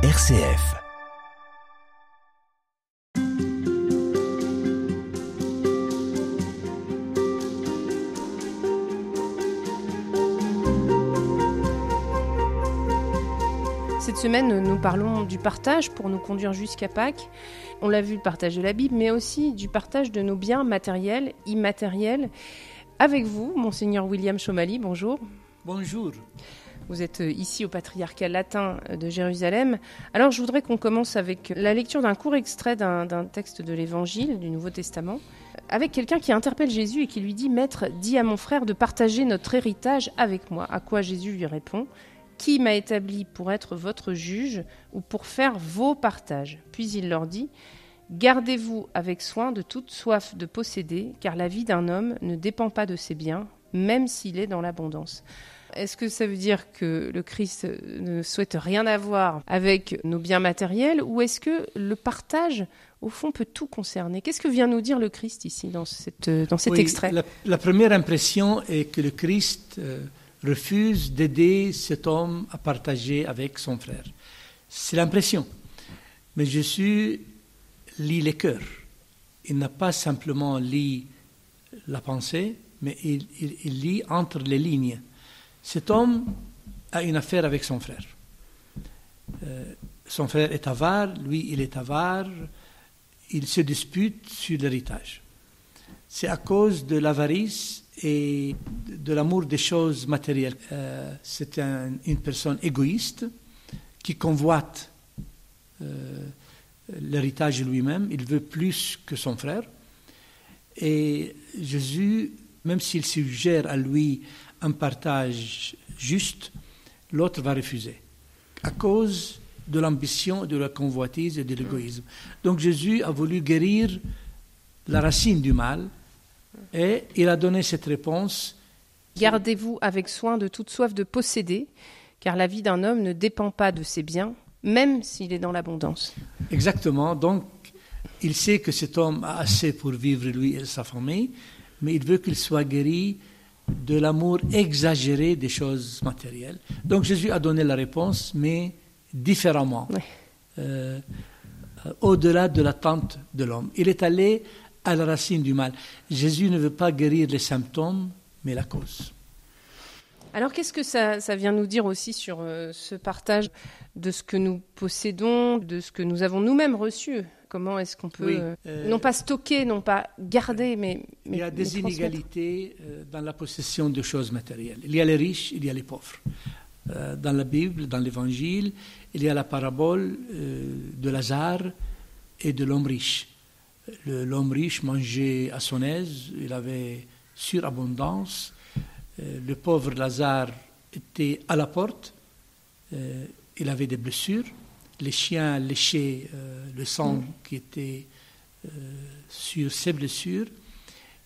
RCF. Cette semaine, nous parlons du partage pour nous conduire jusqu'à Pâques. On l'a vu, le partage de la Bible, mais aussi du partage de nos biens matériels, immatériels. Avec vous, monseigneur William Chomali, bonjour. Bonjour. Vous êtes ici au patriarcat latin de Jérusalem. Alors je voudrais qu'on commence avec la lecture d'un court extrait d'un texte de l'Évangile du Nouveau Testament, avec quelqu'un qui interpelle Jésus et qui lui dit Maître, dis à mon frère de partager notre héritage avec moi. À quoi Jésus lui répond Qui m'a établi pour être votre juge ou pour faire vos partages? Puis il leur dit Gardez-vous avec soin de toute soif de posséder, car la vie d'un homme ne dépend pas de ses biens, même s'il est dans l'abondance. Est-ce que ça veut dire que le Christ ne souhaite rien avoir avec nos biens matériels ou est-ce que le partage, au fond, peut tout concerner? Qu'est-ce que vient nous dire le Christ ici dans, cette, dans cet Oui, extrait? la, la première impression est que le Christ euh, refuse d'aider cet homme à partager avec son frère. C'est l'impression. Mais Jésus lit les cœurs. Il n'a pas simplement lit la pensée, mais il, il- il lit entre les lignes. Cet homme a une affaire avec son frère. Euh, son frère est avare, lui il est avare, ils se disputent sur l'héritage. C'est à cause de l'avarice et de l'amour des choses matérielles. Euh, c'est un- une personne égoïste qui convoite euh, l'héritage lui-même. Il veut plus que son frère. Et Jésus, même s'il suggère à lui un partage juste, l'autre va refuser à cause de l'ambition, de la convoitise et de l'égoïsme. Donc Jésus a voulu guérir la racine du mal et il a donné cette réponse. Gardez-vous avec soin de toute soif de posséder, car la vie d'un homme ne dépend pas de ses biens, même s'il est dans l'abondance. Exactement. Donc il sait que cet homme a assez pour vivre lui et sa famille, mais il veut qu'il soit guéri de l'amour exagéré des choses matérielles. Donc Jésus a donné la réponse, mais différemment. Euh, euh, au-delà de l'attente de l'homme. Il est allé à la racine du mal. Jésus ne veut pas guérir les symptômes, mais la cause. Alors qu'est-ce que ça, ça vient nous dire aussi sur euh, ce partage de ce que nous possédons, de ce que nous avons nous-mêmes reçu? Comment est-ce qu'on peut, Oui, euh, euh, non pas stocker, non pas garder, mais, Il y a des mais inégalités dans la possession de choses matérielles. Il y a les riches, il y a les pauvres. Dans la Bible, dans l'Évangile, il y a la parabole de Lazare et de l'homme riche. L'homme riche mangeait à son aise, il avait surabondance. Euh, Le pauvre Lazare était à la porte, euh, il avait des blessures. Les chiens léchaient euh, le sang qui était euh, sur ses blessures.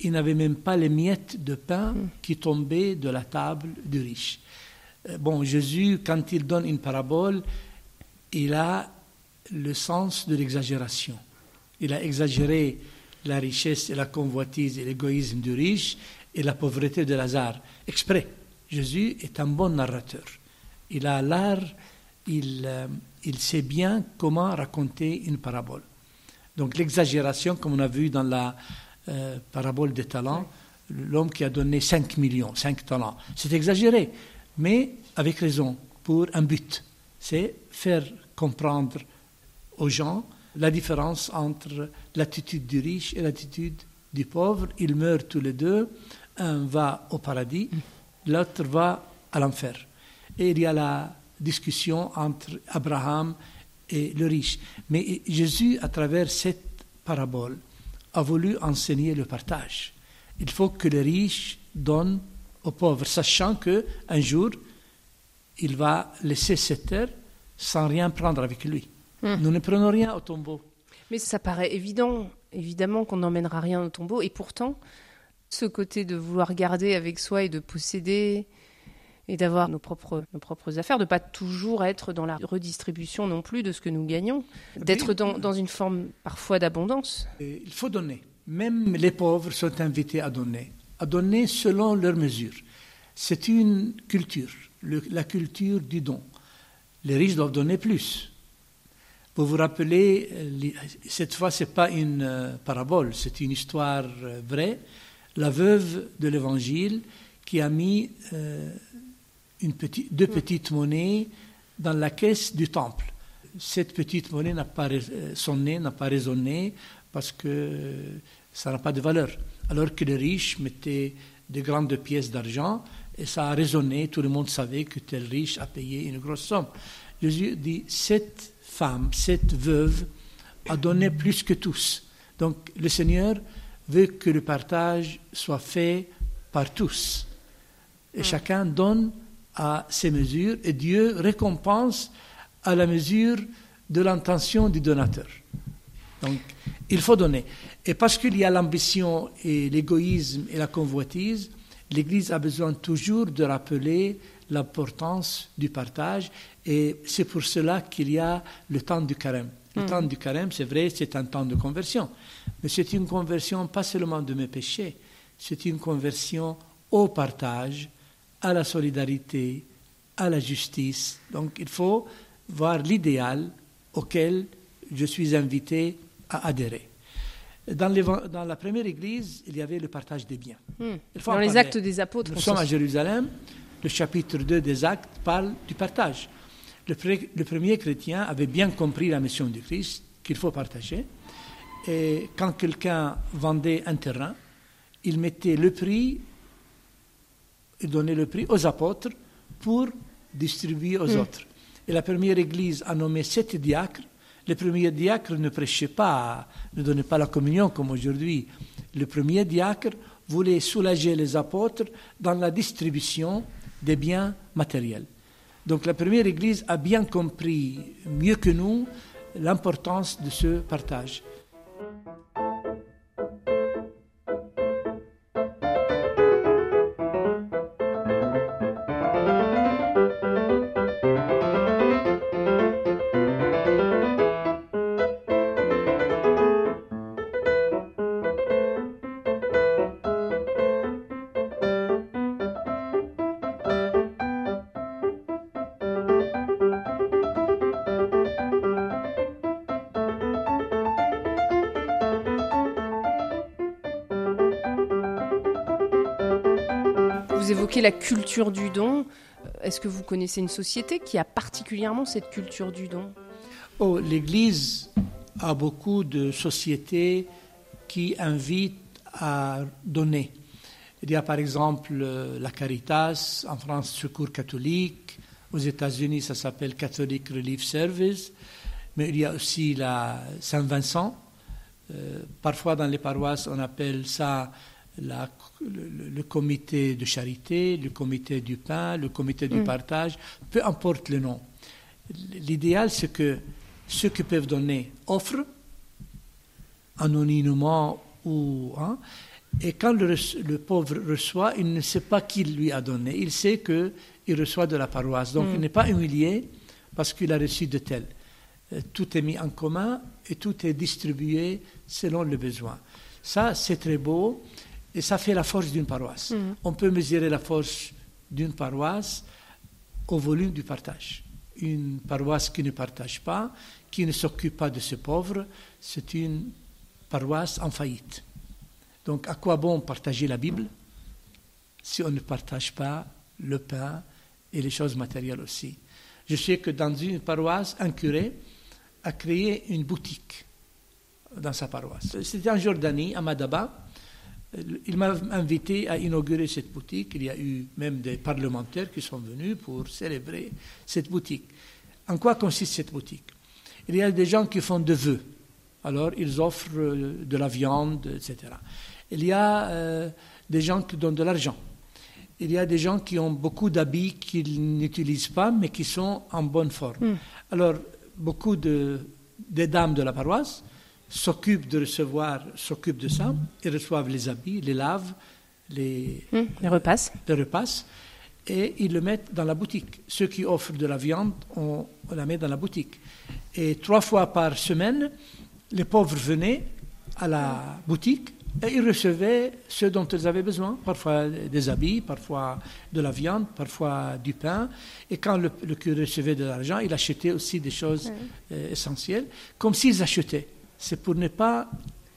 Il n'avait même pas les miettes de pain qui tombaient de la table du riche. Bon, Jésus, quand il donne une parabole, il a le sens de l'exagération. Il a exagéré la richesse et la convoitise et l'égoïsme du riche et la pauvreté de Lazare. Exprès. Jésus est un bon narrateur. Il a l'art, il, euh, il sait bien comment raconter une parabole. Donc l'exagération, comme on a vu dans la euh, parabole des talents, l'homme qui a donné 5 millions, 5 talents, c'est exagéré, mais avec raison, pour un but. C'est faire comprendre aux gens la différence entre l'attitude du riche et l'attitude du pauvre. Ils meurent tous les deux. Un va au paradis, l'autre va à l'enfer. Et il y a la discussion entre Abraham et le riche. Mais Jésus, à travers cette parabole, a voulu enseigner le partage. Il faut que le riche donne aux pauvres, sachant que un jour, il va laisser cette terre sans rien prendre avec lui. Hmm. Nous ne prenons rien au tombeau. Mais ça paraît évident, évidemment qu'on n'emmènera rien au tombeau. Et pourtant, ce côté de vouloir garder avec soi et de posséder et d'avoir nos propres, nos propres affaires, de pas toujours être dans la redistribution non plus de ce que nous gagnons, d'être dans, dans une forme parfois d'abondance. Il faut donner. Même les pauvres sont invités à donner, à donner selon leurs mesures. C'est une culture, le- la culture du don. Les riches doivent donner plus. Pour vous rappeler, euh, cette fois, ce n'est pas une euh, parabole, c'est une histoire euh, vraie. La veuve de l'Évangile qui a mis petite, deux petites monnaies dans la caisse du temple. Cette petite monnaie n'a pas sonné, n'a pas résonné parce que ça n'a pas de valeur. Alors que les riches mettaient de grandes pièces d'argent et ça a résonné, tout le monde savait que tel riche a payé une grosse somme. Jésus dit, cette femme, cette veuve, a donné plus que tous. Donc le Seigneur veut que le partage soit fait par tous. Et mm. chacun donne à ses mesures et Dieu récompense à la mesure de l'intention du donateur. Donc il faut donner. Et parce qu'il y a l'ambition et l'égoïsme et la convoitise, l'Église a besoin toujours de rappeler l'importance du partage et c'est pour cela qu'il y a le temps du carême. Le hmm. temps du carême, c'est vrai, c'est un temps de conversion, mais c'est une conversion pas seulement de mes péchés, c'est une conversion au partage, à la solidarité, à la justice. Donc il faut voir l'idéal auquel je suis invité à adhérer. Dans, dans, la première église, il y avait le partage des biens. Hmm. Dans les actes des apôtres. Nous sommes à Jérusalem, le chapitre 2 des actes parle du partage. Le, le, premier chrétien avait bien compris la mission du Christ, qu'il faut partager. Et quand quelqu'un vendait un terrain, il mettait le prix, il donnait le prix aux apôtres pour distribuer aux hmm. autres. Et la première église a nommé sept diacres le premier diacre ne prêchait pas, ne donnait pas la communion comme aujourd'hui. Le premier diacre voulait soulager les apôtres dans la distribution des biens matériels. Donc la première Église a bien compris, mieux que nous, l'importance de ce partage. Vous évoquez la culture du don. Est-ce que vous connaissez une société qui a particulièrement cette culture du don? Oh, L'Église a beaucoup de sociétés qui invitent à donner. Il y a par exemple euh, la Caritas, en France, Secours catholique, aux États-Unis, ça s'appelle Catholic Relief Service, mais il y a aussi la Saint-Vincent. Euh, parfois, dans les paroisses, on appelle ça la, le, comité de charité, le comité du pain, le comité du mm. partage, peu importe le nom. L'idéal, c'est que ceux qui peuvent donner offrent, anonymement ou. Hein, et quand le, le, pauvre reçoit, il ne sait pas qui lui a donné. Il sait qu'il reçoit de la paroisse. Donc mm. il n'est pas humilié parce qu'il a reçu de tel. Euh, tout est mis en commun et tout est distribué selon le besoin. Ça, c'est très beau. Et ça fait la force d'une paroisse. Mm. On peut mesurer la force d'une paroisse au volume du partage. Une paroisse qui ne partage pas, qui ne s'occupe pas de ses pauvres, c'est une paroisse en faillite. Donc à quoi bon partager la Bible si on ne partage pas le pain et les choses matérielles aussi? Je sais que dans une paroisse, un curé a créé une boutique dans sa paroisse. C'était en Jordanie, à Madaba. Il m'a invité à inaugurer cette boutique. Il y a eu même des parlementaires qui sont venus pour célébrer cette boutique. En quoi consiste cette boutique? Il y a des gens qui font de vœux. Alors, ils offrent euh, de la viande, etc. Il y a euh, des gens qui donnent de l'argent. Il y a des gens qui ont beaucoup d'habits qu'ils n'utilisent pas, mais qui sont en bonne forme. Hmm. Alors, beaucoup de, des dames de la paroisse s'occupent de recevoir, s'occupent de ça, ils reçoivent les habits, les lavent, les, les repassent. Les repassent, et ils le mettent dans la boutique. Ceux qui offrent de la viande, on, la met dans la boutique. Et trois fois par semaine, les pauvres venaient à la boutique Et ils recevaient ce dont ils avaient besoin, parfois des habits, parfois de la viande, parfois du pain. Et quand le, curé recevait de l'argent, il achetait aussi des choses euh, essentielles, comme s'ils achetaient. C'est pour ne pas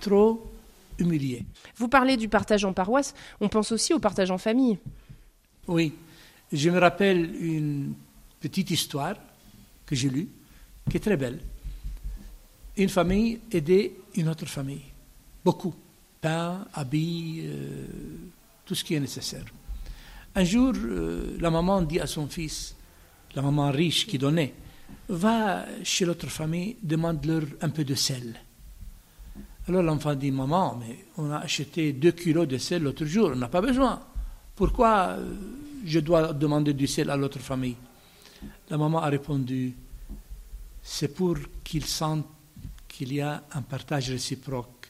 trop humilier. Vous parlez du partage en paroisse, on pense aussi au partage en famille. Oui, je me rappelle une petite histoire que j'ai lue, qui est très belle. Une famille aidait une autre famille, beaucoup pain, habits, euh, tout ce qui est nécessaire. Un jour, euh, la maman dit à son fils, la maman riche qui donnait, va chez l'autre famille, demande-leur un peu de sel. Alors l'enfant dit, maman, mais on a acheté deux kilos de sel l'autre jour, on n'a pas besoin. Pourquoi euh, je dois demander du sel à l'autre famille? La maman a répondu, c'est pour qu'ils sentent qu'il y a un partage réciproque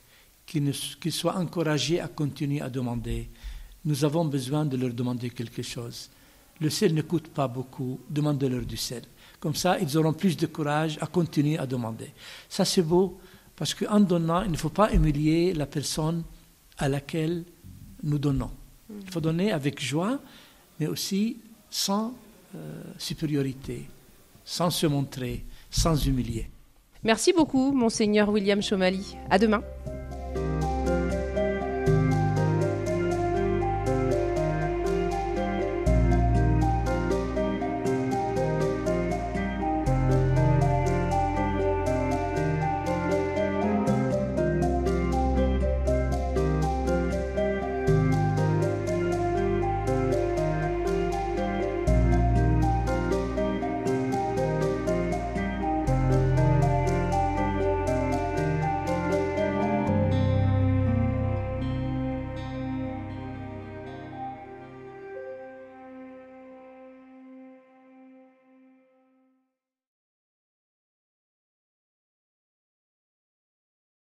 qu'ils soient encouragés à continuer à demander. Nous avons besoin de leur demander quelque chose. Le sel ne coûte pas beaucoup, demandez-leur du sel. Comme ça, ils auront plus de courage à continuer à demander. Ça, c'est beau, parce qu'en donnant, il ne faut pas humilier la personne à laquelle nous donnons. Il faut donner avec joie, mais aussi sans euh, supériorité, sans se montrer, sans humilier. Merci beaucoup, monseigneur William Chomali. À demain.